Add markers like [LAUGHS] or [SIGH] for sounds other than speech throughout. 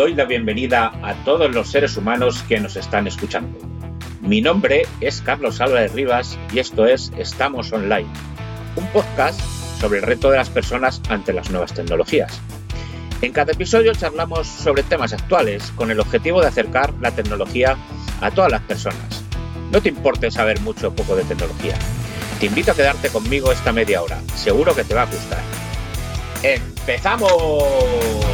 Doy la bienvenida a todos los seres humanos que nos están escuchando. Mi nombre es Carlos Álvarez Rivas y esto es Estamos Online, un podcast sobre el reto de las personas ante las nuevas tecnologías. En cada episodio charlamos sobre temas actuales con el objetivo de acercar la tecnología a todas las personas. No te importe saber mucho o poco de tecnología. Te invito a quedarte conmigo esta media hora. Seguro que te va a gustar. ¡Empezamos!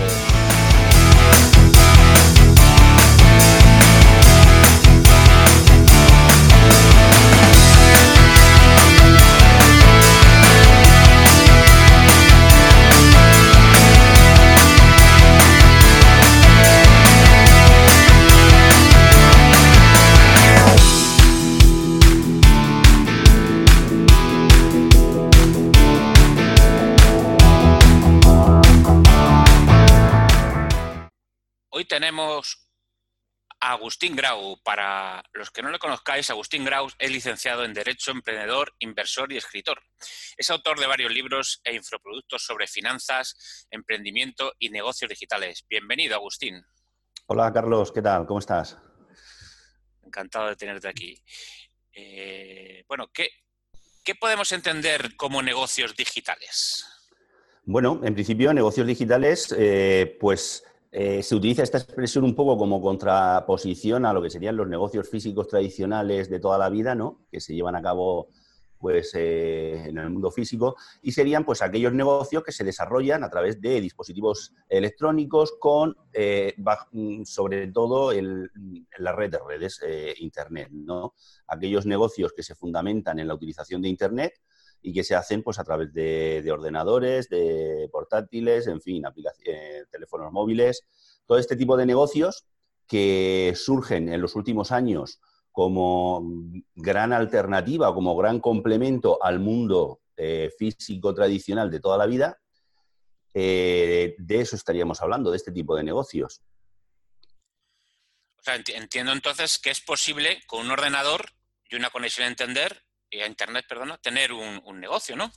Tenemos a Agustín Grau. Para los que no le conozcáis, Agustín Grau es licenciado en Derecho, emprendedor, inversor y escritor. Es autor de varios libros e infoproductos sobre finanzas, emprendimiento y negocios digitales. Bienvenido, Agustín. Hola, Carlos. ¿Qué tal? ¿Cómo estás? Encantado de tenerte aquí. Eh, bueno, ¿qué, ¿qué podemos entender como negocios digitales? Bueno, en principio, negocios digitales, eh, pues eh, se utiliza esta expresión un poco como contraposición a lo que serían los negocios físicos tradicionales de toda la vida, ¿no? Que se llevan a cabo pues, eh, en el mundo físico y serían pues aquellos negocios que se desarrollan a través de dispositivos electrónicos con, eh, mm, sobre todo, en la red de redes Internet, ¿no? Aquellos negocios que se fundamentan en la utilización de Internet y que se hacen pues a través de, ordenadores, de portátiles, en fin, eh, teléfonos móviles, todo este tipo de negocios que surgen en los últimos años como gran alternativa, como gran complemento al mundo eh, físico tradicional de toda la vida, eh, de eso estaríamos hablando, de este tipo de negocios. O sea, entiendo entonces que es posible con un ordenador y una conexión a entender a Internet, perdona, tener un, negocio, ¿no?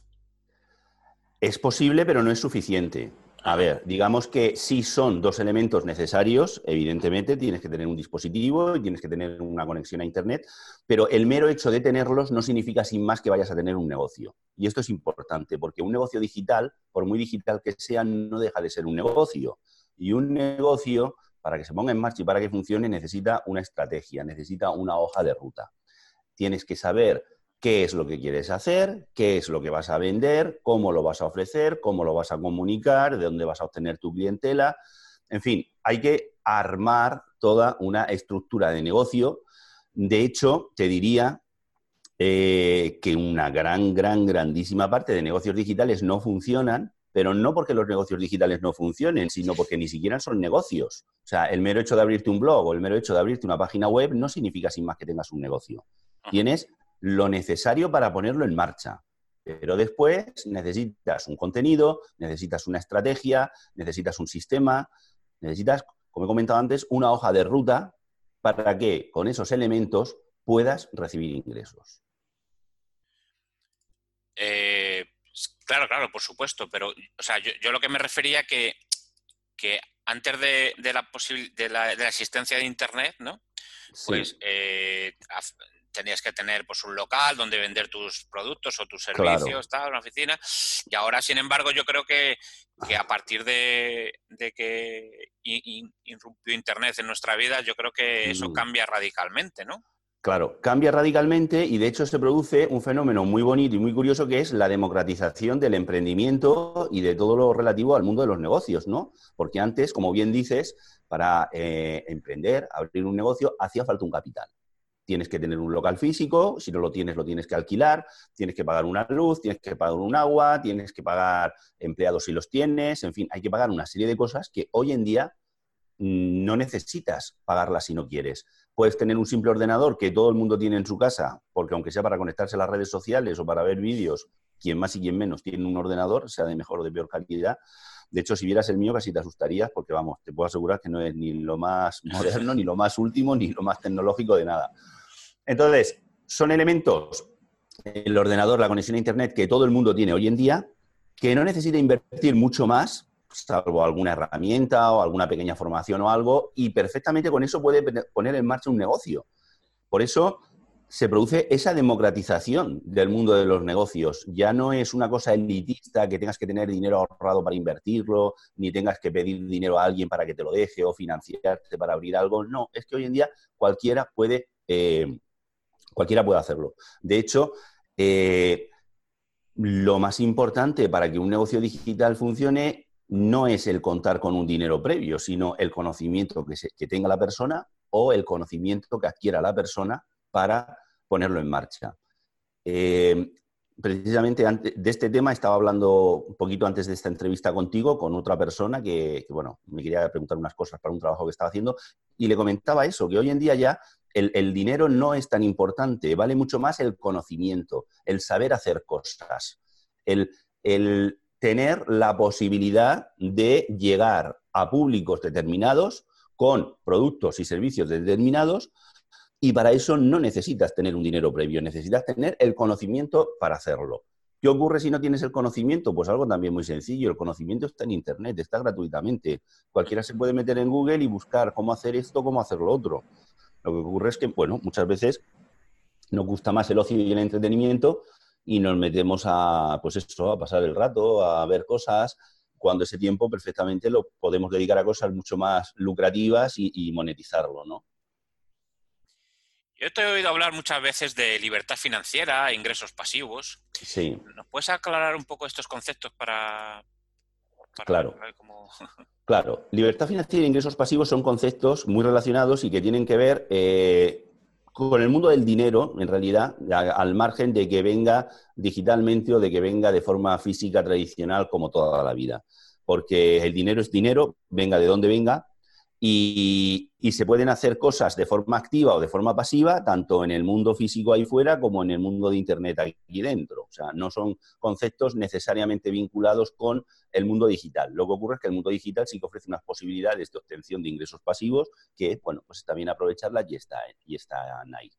Es posible, pero no es suficiente. A ver, digamos que sí son dos elementos necesarios, evidentemente tienes que tener un dispositivo y tienes que tener una conexión a Internet, pero el mero hecho de tenerlos no significa sin más que vayas a tener un negocio. Y esto es importante, porque un negocio digital, por muy digital que sea, no deja de ser un negocio. Y un negocio, para que se ponga en marcha y para que funcione, necesita una estrategia, necesita una hoja de ruta. Tienes que saber qué es lo que quieres hacer, qué es lo que vas a vender, cómo lo vas a ofrecer, cómo lo vas a comunicar, de dónde vas a obtener tu clientela. En fin, hay que armar toda una estructura de negocio. De hecho, te diría eh, que una gran, gran, grandísima parte de negocios digitales no funcionan, pero no porque los negocios digitales no funcionen, sino porque ni siquiera son negocios. O sea, el mero hecho de abrirte un blog o el mero hecho de abrirte una página web no significa sin más que tengas un negocio. Tienes lo necesario para ponerlo en marcha. Pero después necesitas un contenido, necesitas una estrategia, necesitas un sistema, necesitas, como he comentado antes, una hoja de ruta para que con esos elementos puedas recibir ingresos. Eh, claro, claro, por supuesto, pero o sea, yo, lo que me refería que, que antes de, la, de, la, de la existencia de Internet, ¿no? Pues eh, tenías que tener pues un local donde vender tus productos o tus servicios, una oficina. Y ahora, sin embargo, yo creo que, a partir de, que irrumpió Internet en nuestra vida, yo creo que eso mm. cambia radicalmente, ¿no? Claro, cambia radicalmente y de hecho se produce un fenómeno muy bonito y muy curioso que es la democratización del emprendimiento y de todo lo relativo al mundo de los negocios, ¿no? Porque antes, como bien dices, para eh, emprender, abrir un negocio, hacía falta un capital tienes que tener un local físico, si no lo tienes lo tienes que alquilar, tienes que pagar una luz, tienes que pagar un agua, tienes que pagar empleados si los tienes, en fin, hay que pagar una serie de cosas que hoy en día no necesitas pagarlas si no quieres. Puedes tener un simple ordenador que todo el mundo tiene en su casa, porque aunque sea para conectarse a las redes sociales o para ver vídeos, quien más y quien menos tiene un ordenador, sea de mejor o de peor calidad. De hecho, si vieras el mío casi te asustarías porque, vamos, te puedo asegurar que no es ni lo más [LAUGHS] moderno, ni lo más último, ni lo más tecnológico de nada. Entonces, son elementos, el ordenador, la conexión a Internet que todo el mundo tiene hoy en día, que no necesita invertir mucho más salvo alguna herramienta o alguna pequeña formación o algo, y perfectamente con eso puede poner en marcha un negocio. Por eso se produce esa democratización del mundo de los negocios. Ya no es una cosa elitista que tengas que tener dinero ahorrado para invertirlo, ni tengas que pedir dinero a alguien para que te lo deje o financiarte para abrir algo. No, es que hoy en día cualquiera puede, eh, cualquiera puede hacerlo. De hecho, eh, lo más importante para que un negocio digital funcione no es el contar con un dinero previo, sino el conocimiento que, que tenga la persona o el conocimiento que adquiera la persona para ponerlo en marcha. Eh, precisamente de este tema estaba hablando un poquito antes de esta entrevista contigo con otra persona que, bueno, me quería preguntar unas cosas para un trabajo que estaba haciendo y le comentaba eso, que hoy en día ya el, dinero no es tan importante, vale mucho más el conocimiento, el saber hacer cosas, el, tener la posibilidad de llegar a públicos determinados con productos y servicios determinados y para eso no necesitas tener un dinero previo, necesitas tener el conocimiento para hacerlo. ¿Qué ocurre si no tienes el conocimiento? Pues algo también muy sencillo. El conocimiento está en Internet, está gratuitamente. Cualquiera se puede meter en Google y buscar cómo hacer esto, cómo hacer lo otro. Lo que ocurre es que, bueno, muchas veces nos gusta más el ocio y el entretenimiento y nos metemos a, pues eso, a pasar el rato, a ver cosas, cuando ese tiempo perfectamente lo podemos dedicar a cosas mucho más lucrativas y, y monetizarlo, ¿no? Yo te he oído hablar muchas veces de libertad financiera, ingresos pasivos. Sí. ¿Nos puedes aclarar un poco estos conceptos para... claro. [LAUGHS] Claro, libertad financiera e ingresos pasivos son conceptos muy relacionados y que tienen que ver eh, con el mundo del dinero, en realidad, al margen de que venga digitalmente o de que venga de forma física tradicional como toda la vida. Porque el dinero es dinero, venga de donde venga, y, se pueden hacer cosas de forma activa o de forma pasiva, tanto en el mundo físico ahí fuera como en el mundo de Internet aquí dentro. O sea, no son conceptos necesariamente vinculados con el mundo digital. Lo que ocurre es que el mundo digital sí que ofrece unas posibilidades de obtención de ingresos pasivos que, bueno, pues está bien aprovecharlas y, está, y están ahí.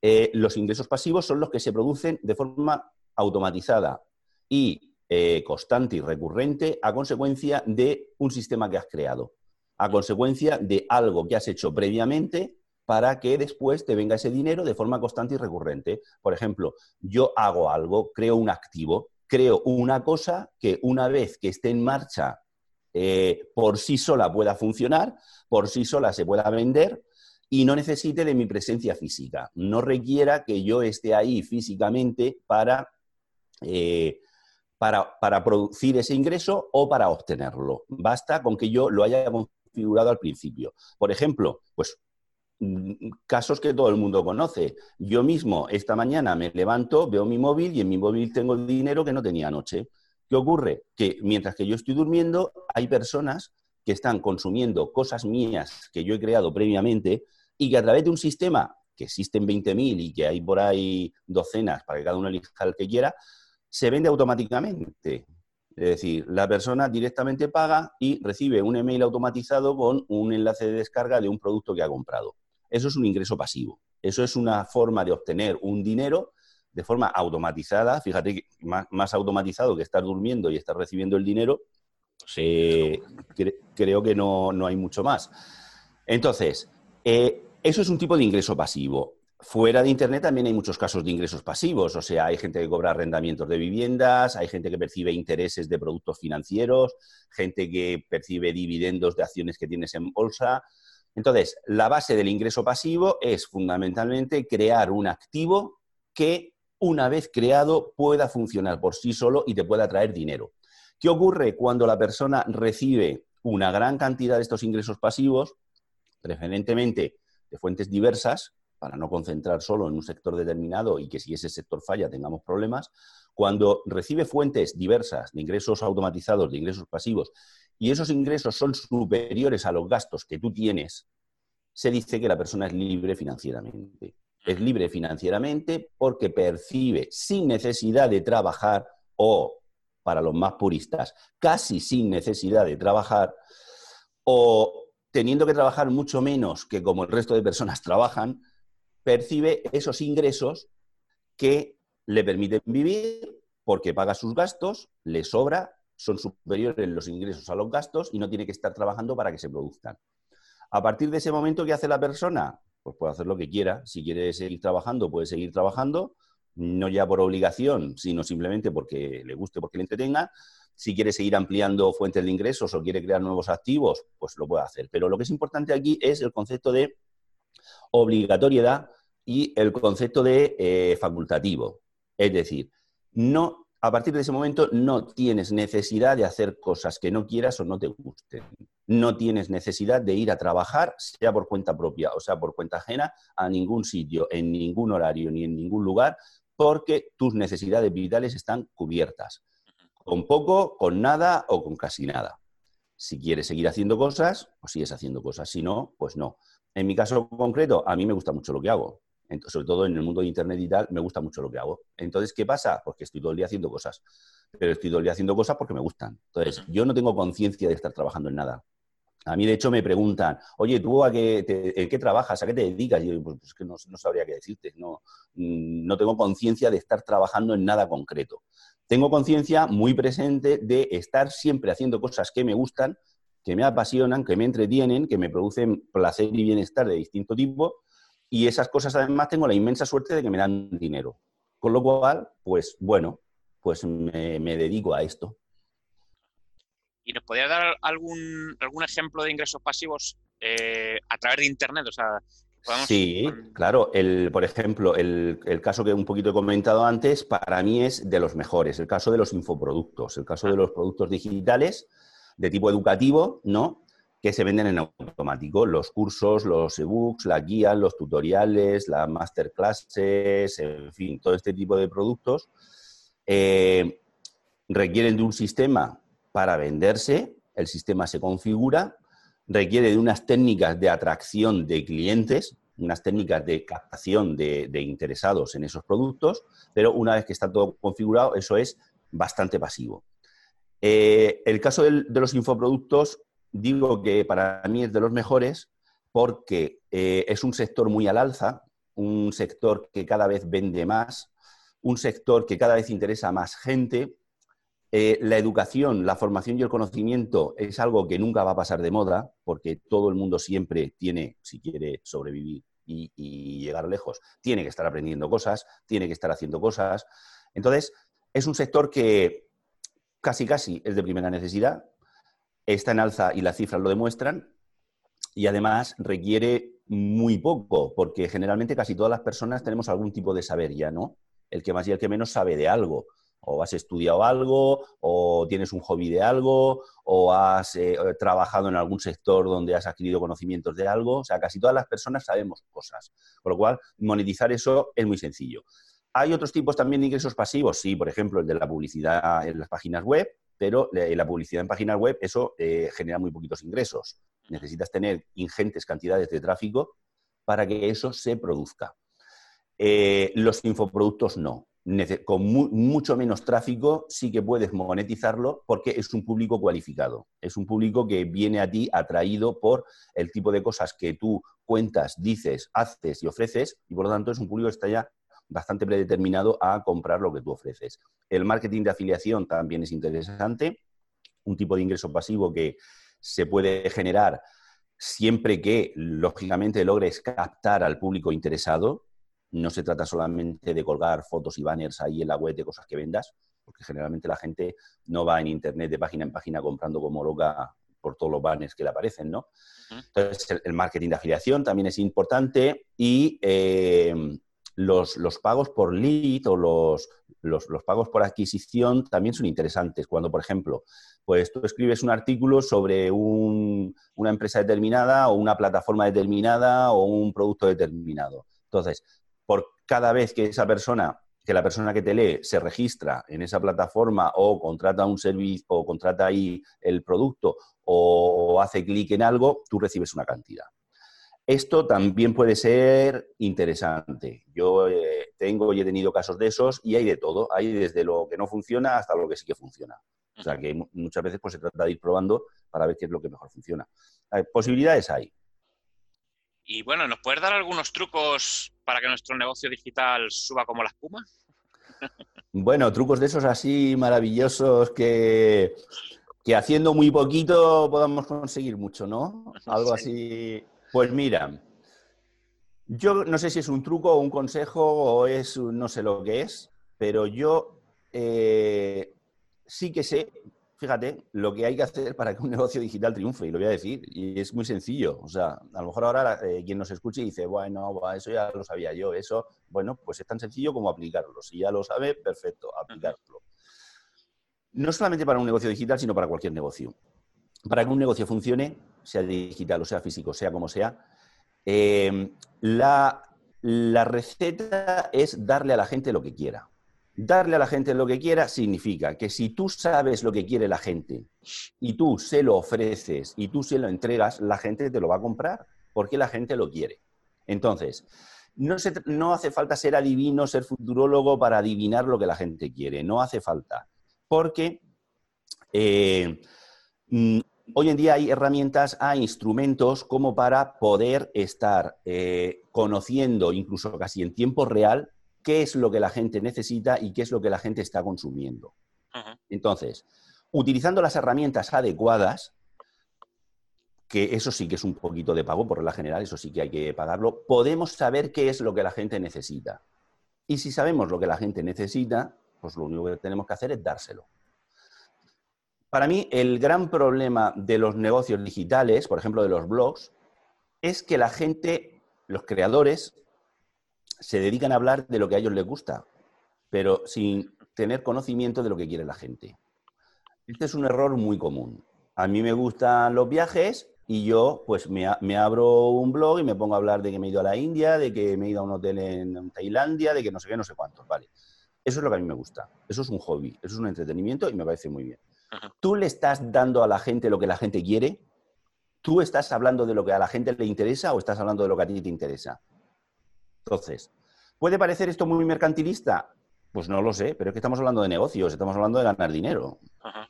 Eh, los ingresos pasivos son los que se producen de forma automatizada y eh, constante y recurrente a consecuencia de un sistema que has creado a consecuencia de algo que has hecho previamente para que después te venga ese dinero de forma constante y recurrente. Por ejemplo, yo hago algo, creo un activo, creo una cosa que una vez que esté en marcha eh, por sí sola pueda funcionar, por sí sola se pueda vender y no necesite de mi presencia física. No requiera que yo esté ahí físicamente para eh, para, producir ese ingreso o para obtenerlo. Basta con que yo lo haya figurado al principio. Por ejemplo, pues casos que todo el mundo conoce. Yo mismo esta mañana me levanto, veo mi móvil y en mi móvil tengo dinero que no tenía anoche. ¿Qué ocurre? Que mientras que yo estoy durmiendo, hay personas que están consumiendo cosas mías que yo he creado previamente y que a través de un sistema que existen 20.000 y que hay por ahí docenas para que cada uno elija el que quiera, se vende automáticamente. Es decir, la persona directamente paga y recibe un email automatizado con un enlace de descarga de un producto que ha comprado. Eso es un ingreso pasivo. Eso es una forma de obtener un dinero de forma automatizada. Fíjate, más, automatizado que estar durmiendo y estar recibiendo el dinero, eh, creo que no, hay mucho más. Entonces, eh, eso es un tipo de ingreso pasivo. Fuera de Internet también hay muchos casos de ingresos pasivos, o sea, hay gente que cobra arrendamientos de viviendas, hay gente que percibe intereses de productos financieros, gente que percibe dividendos de acciones que tienes en bolsa. Entonces, la base del ingreso pasivo es fundamentalmente crear un activo que una vez creado pueda funcionar por sí solo y te pueda traer dinero. ¿Qué ocurre cuando la persona recibe una gran cantidad de estos ingresos pasivos, preferentemente de fuentes diversas, para no concentrar solo en un sector determinado y que si ese sector falla tengamos problemas, cuando recibe fuentes diversas de ingresos automatizados, de ingresos pasivos, y esos ingresos son superiores a los gastos que tú tienes, se dice que la persona es libre financieramente. Es libre financieramente porque percibe sin necesidad de trabajar o, para los más puristas, casi sin necesidad de trabajar o teniendo que trabajar mucho menos que como el resto de personas [LAUGHS] trabajan, percibe esos ingresos que le permiten vivir porque paga sus gastos, le sobra son superiores los ingresos a los gastos y no tiene que estar trabajando para que se produzcan. A partir de ese momento, ¿qué hace la persona? Pues puede hacer lo que quiera. Si quiere seguir trabajando, puede seguir trabajando, no ya por obligación, sino simplemente porque le guste, porque le entretenga. Si quiere seguir ampliando fuentes de ingresos o quiere crear nuevos activos, pues lo puede hacer. Pero lo que es importante aquí es el concepto de obligatoriedad y el concepto de eh, facultativo. Es decir, no, a partir de ese momento no tienes necesidad de hacer cosas que no quieras o no te gusten. No tienes necesidad de ir a trabajar, sea por cuenta propia o sea por cuenta ajena, a ningún sitio, en ningún horario ni en ningún lugar, porque tus necesidades vitales están cubiertas. Con poco, con nada o con casi nada. Si quieres seguir haciendo cosas, pues sigues haciendo cosas. Si no, pues no. En mi caso concreto, a mí me gusta mucho lo que hago. sobre todo en el mundo de Internet y tal, me gusta mucho lo que hago. Entonces, ¿qué pasa? Porque estoy todo el día haciendo cosas. Pero estoy todo el día haciendo cosas porque me gustan. Entonces, yo no tengo conciencia de estar trabajando en nada. A mí, de hecho, me preguntan, oye, ¿tú a qué, en qué trabajas? ¿A qué te dedicas? Y yo, pues, pues que no, sabría qué decirte. No, mm, no tengo conciencia de estar trabajando en nada concreto. Tengo conciencia muy presente de estar siempre haciendo cosas que me gustan que me apasionan, que me entretienen, que me producen placer y bienestar de distinto tipo. Y esas cosas además tengo la inmensa suerte de que me dan dinero. Con lo cual, pues bueno, pues me, dedico a esto. ¿Y nos podría dar algún, algún ejemplo de ingresos pasivos eh, a través de Internet? O sea, Sí, claro. El, por ejemplo, el, el, caso que un poquito he comentado antes, para mí es de los mejores, el caso de los infoproductos, el caso de los productos digitales de tipo educativo, ¿no? Que se venden en automático. Los cursos, los ebooks, las guías, los tutoriales, las masterclasses, en fin, todo este tipo de productos eh, requieren de un sistema para venderse. El sistema se configura, requiere de unas técnicas de atracción de clientes, unas técnicas de captación de, de, interesados en esos productos, pero una vez que está todo configurado, eso es bastante pasivo. Eh, el caso de los infoproductos, digo que para mí es de los mejores porque eh, es un sector muy al alza, un sector que cada vez vende más, un sector que cada vez interesa a más gente. Eh, la educación, la formación y el conocimiento es algo que nunca va a pasar de moda, porque todo el mundo siempre tiene, si quiere sobrevivir y llegar lejos, tiene que estar aprendiendo cosas, tiene que estar haciendo cosas. Entonces, es un sector que casi casi es de primera necesidad, está en alza y las cifras lo demuestran, y además requiere muy poco, porque generalmente casi todas las personas tenemos algún tipo de saber ya, ¿no? El que más y el que menos sabe de algo. O has estudiado algo, o tienes un hobby de algo, o has eh, trabajado en algún sector donde has adquirido conocimientos de algo. O sea, casi todas las personas sabemos cosas. Con lo cual, monetizar eso es muy sencillo. Hay otros tipos también de ingresos pasivos, sí, por ejemplo, el de la publicidad en las páginas web, pero la publicidad en páginas web, eso eh, genera muy poquitos ingresos. Necesitas tener ingentes cantidades de tráfico para que eso se produzca. Eh, los infoproductos no. con mucho menos tráfico sí que puedes monetizarlo porque es un público cualificado. Es un público que viene a ti atraído por el tipo de cosas que tú cuentas, dices, haces y ofreces y por lo tanto es un público que está ya bastante predeterminado a comprar lo que tú ofreces. El marketing de afiliación también es interesante, un tipo de ingreso pasivo que se puede generar siempre que, lógicamente, logres captar al público interesado. No se trata solamente de colgar fotos y banners ahí en la web de cosas que vendas, porque generalmente la gente no va en Internet de página en página comprando como loca por todos los banners que le aparecen, ¿no? Entonces, el, marketing de afiliación también es importante y eh, los, pagos por lead o los, los, pagos por adquisición también son interesantes. Cuando, por ejemplo, pues tú escribes un artículo sobre una empresa determinada o una plataforma determinada o un producto determinado. Entonces, por cada vez que esa persona, que la persona que te lee se registra en esa plataforma o contrata un servicio o contrata ahí el producto o hace clic en algo, tú recibes una cantidad. Esto también puede ser interesante. Yo eh, tengo y he tenido casos de esos y hay de todo. Hay desde lo que no funciona hasta lo que sí que funciona. O sea que muchas veces pues, se trata de ir probando para ver qué es lo que mejor funciona. posibilidades hay. Y bueno, ¿nos puedes dar algunos trucos para que nuestro negocio digital suba como la espuma? [LAUGHS] Bueno, trucos de esos así maravillosos que, que haciendo muy poquito podamos conseguir mucho, ¿no? Algo así. Pues mira, yo no sé si es un truco o un consejo o es no sé lo que es, pero yo eh, sí que sé, fíjate, lo que hay que hacer para que un negocio digital triunfe, y lo voy a decir, y es muy sencillo. O sea, a lo mejor ahora eh, quien nos escuche dice, bueno, eso ya lo sabía yo, eso, bueno, pues es tan sencillo como aplicarlo. Si ya lo sabe, perfecto, aplicarlo. No solamente para un negocio digital, sino para cualquier negocio. Para que un negocio funcione, sea digital o sea físico, sea como sea, eh, la, receta es darle a la gente lo que quiera. Darle a la gente lo que quiera significa que si tú sabes lo que quiere la gente y tú se lo ofreces y tú se lo entregas, la gente te lo va a comprar porque la gente lo quiere. Entonces, no, no hace falta ser adivino, ser futurólogo para adivinar lo que la gente quiere. No hace falta. Porque eh, mm, hoy en día hay herramientas, hay instrumentos como para poder estar eh, conociendo, incluso casi en tiempo real, qué es lo que la gente necesita y qué es lo que la gente está consumiendo. Entonces, utilizando las herramientas adecuadas, que eso sí que es un poquito de pago, por la general, eso sí que hay que pagarlo, podemos saber qué es lo que la gente necesita. Y si sabemos lo que la gente necesita, pues lo único que tenemos que hacer es dárselo. Para mí, el gran problema de los negocios digitales, por ejemplo, de los blogs, es que la gente, los creadores, se dedican a hablar de lo que a ellos les gusta, pero sin tener conocimiento de lo que quiere la gente. Este es un error muy común. A mí me gustan los viajes y yo pues me, abro un blog y me pongo a hablar de que me he ido a la India, de que me he ido a un hotel en Tailandia, de que no sé qué, no sé cuántos, ¿vale? Eso es lo que a mí me gusta. Eso es un hobby, eso es un entretenimiento y me parece muy bien. ¿Tú le estás dando a la gente lo que la gente quiere? ¿Tú estás hablando de lo que a la gente le interesa o estás hablando de lo que a ti te interesa? Entonces, ¿puede parecer esto muy mercantilista? Pues no lo sé, pero es que estamos hablando de negocios, estamos hablando de ganar dinero.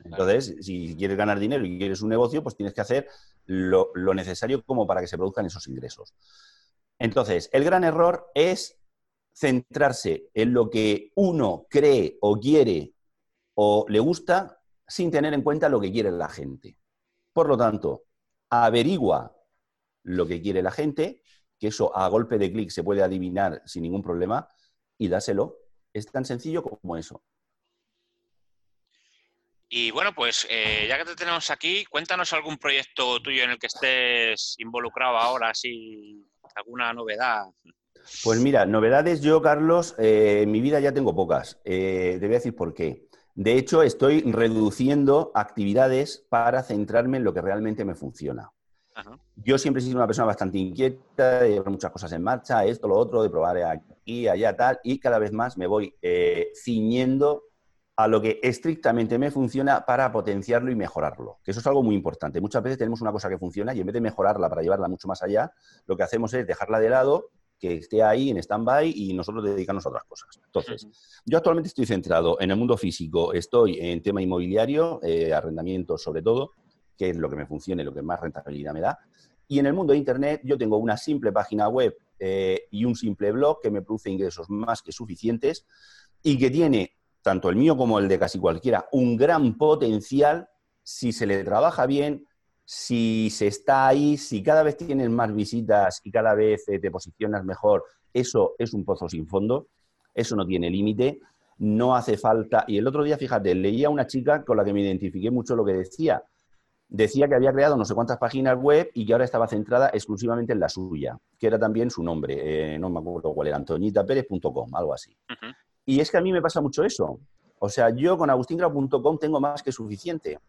Entonces, si quieres ganar dinero y quieres un negocio, pues tienes que hacer lo, necesario como para que se produzcan esos ingresos. Entonces, el gran error es centrarse en lo que uno cree o quiere o le gusta sin tener en cuenta lo que quiere la gente. Por lo tanto, averigua lo que quiere la gente que eso a golpe de clic se puede adivinar sin ningún problema y dáselo. Es tan sencillo como eso. Y bueno, pues eh, ya que te tenemos aquí, cuéntanos algún proyecto tuyo en el que estés involucrado ahora, si alguna novedad. Pues mira, novedades yo, Carlos, eh, en mi vida ya tengo pocas. Eh, te voy a decir por qué. De hecho, estoy reduciendo actividades para centrarme en lo que realmente me funciona. Yo siempre he sido una persona bastante inquieta, de llevar muchas cosas en marcha, esto, lo otro, de probar aquí, allá, tal, y cada vez más me voy eh, ciñendo a lo que estrictamente me funciona para potenciarlo y mejorarlo. Que eso es algo muy importante. Muchas veces tenemos una cosa que funciona y en vez de mejorarla para llevarla mucho más allá, lo que hacemos es dejarla de lado, que esté ahí en stand-by y nosotros dedicarnos a otras cosas. Entonces, yo actualmente estoy centrado en el mundo físico, estoy en tema inmobiliario, eh, arrendamiento sobre todo, que es lo que me funciona y lo que más rentabilidad me da. Y en el mundo de Internet yo tengo una simple página web eh, y un simple blog que me produce ingresos más que suficientes y que tiene, tanto el mío como el de casi cualquiera, un gran potencial si se le trabaja bien, si se está ahí, si cada vez tienes más visitas y cada vez eh, te posicionas mejor, eso es un pozo sin fondo, eso no tiene límite, no hace falta. Y el otro día, fíjate, leía a una chica con la que me identifiqué mucho lo que decía decía que había creado no sé cuántas páginas web y que ahora estaba centrada exclusivamente en la suya, que era también su nombre, eh, no me acuerdo cuál era, antonitaperez.com, algo así. Y es que a mí me pasa mucho eso. O sea, yo con agustingrau.com tengo más que suficiente.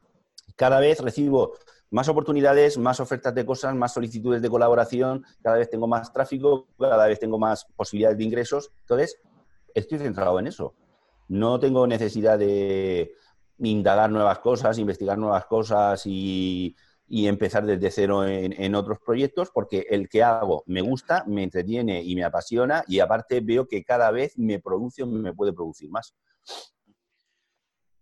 Cada vez recibo más oportunidades, más ofertas de cosas, más solicitudes de colaboración, cada vez tengo más tráfico, cada vez tengo más posibilidades de ingresos. Entonces, estoy centrado en eso. No tengo necesidad de, indagar nuevas cosas, investigar nuevas cosas y, empezar desde cero en, otros proyectos, porque el que hago me gusta, me entretiene y me apasiona y aparte veo que cada vez me produce me puede producir más.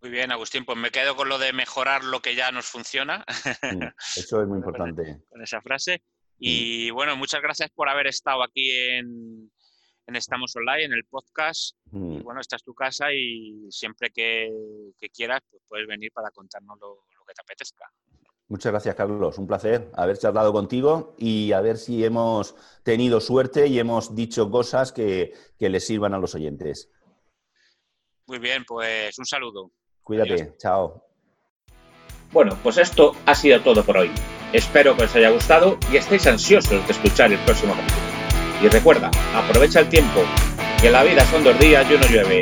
Muy bien, Agustín, pues me quedo con lo de mejorar lo que ya nos funciona. Mm, [LAUGHS] eso es muy importante. Con esa frase. Y mm. bueno, muchas gracias por haber estado aquí en, en Estamos Online, en el podcast. Mm. Y bueno, esta es tu casa y siempre que, que quieras, pues puedes venir para contarnos lo, lo que te apetezca. Muchas gracias, Carlos. Un placer haber charlado contigo y a ver si hemos tenido suerte y hemos dicho cosas que, que les sirvan a los oyentes. Muy bien, pues un saludo. Cuídate. Adiós. Chao. Bueno, pues esto ha sido todo por hoy. Espero que os haya gustado y estéis ansiosos de escuchar el próximo capítulo. Y recuerda, aprovecha el tiempo, que la vida son dos días y uno llueve.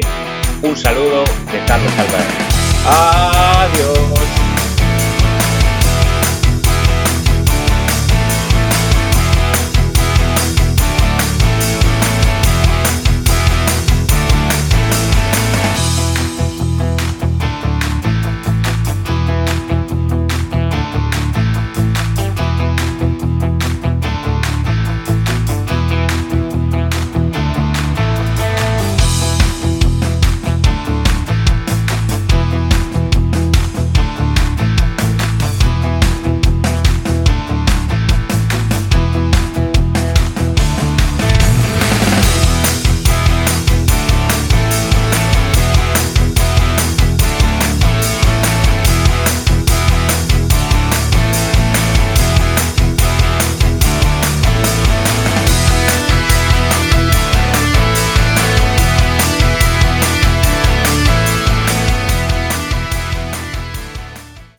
Un saludo de Carlos Álvarez. Adiós.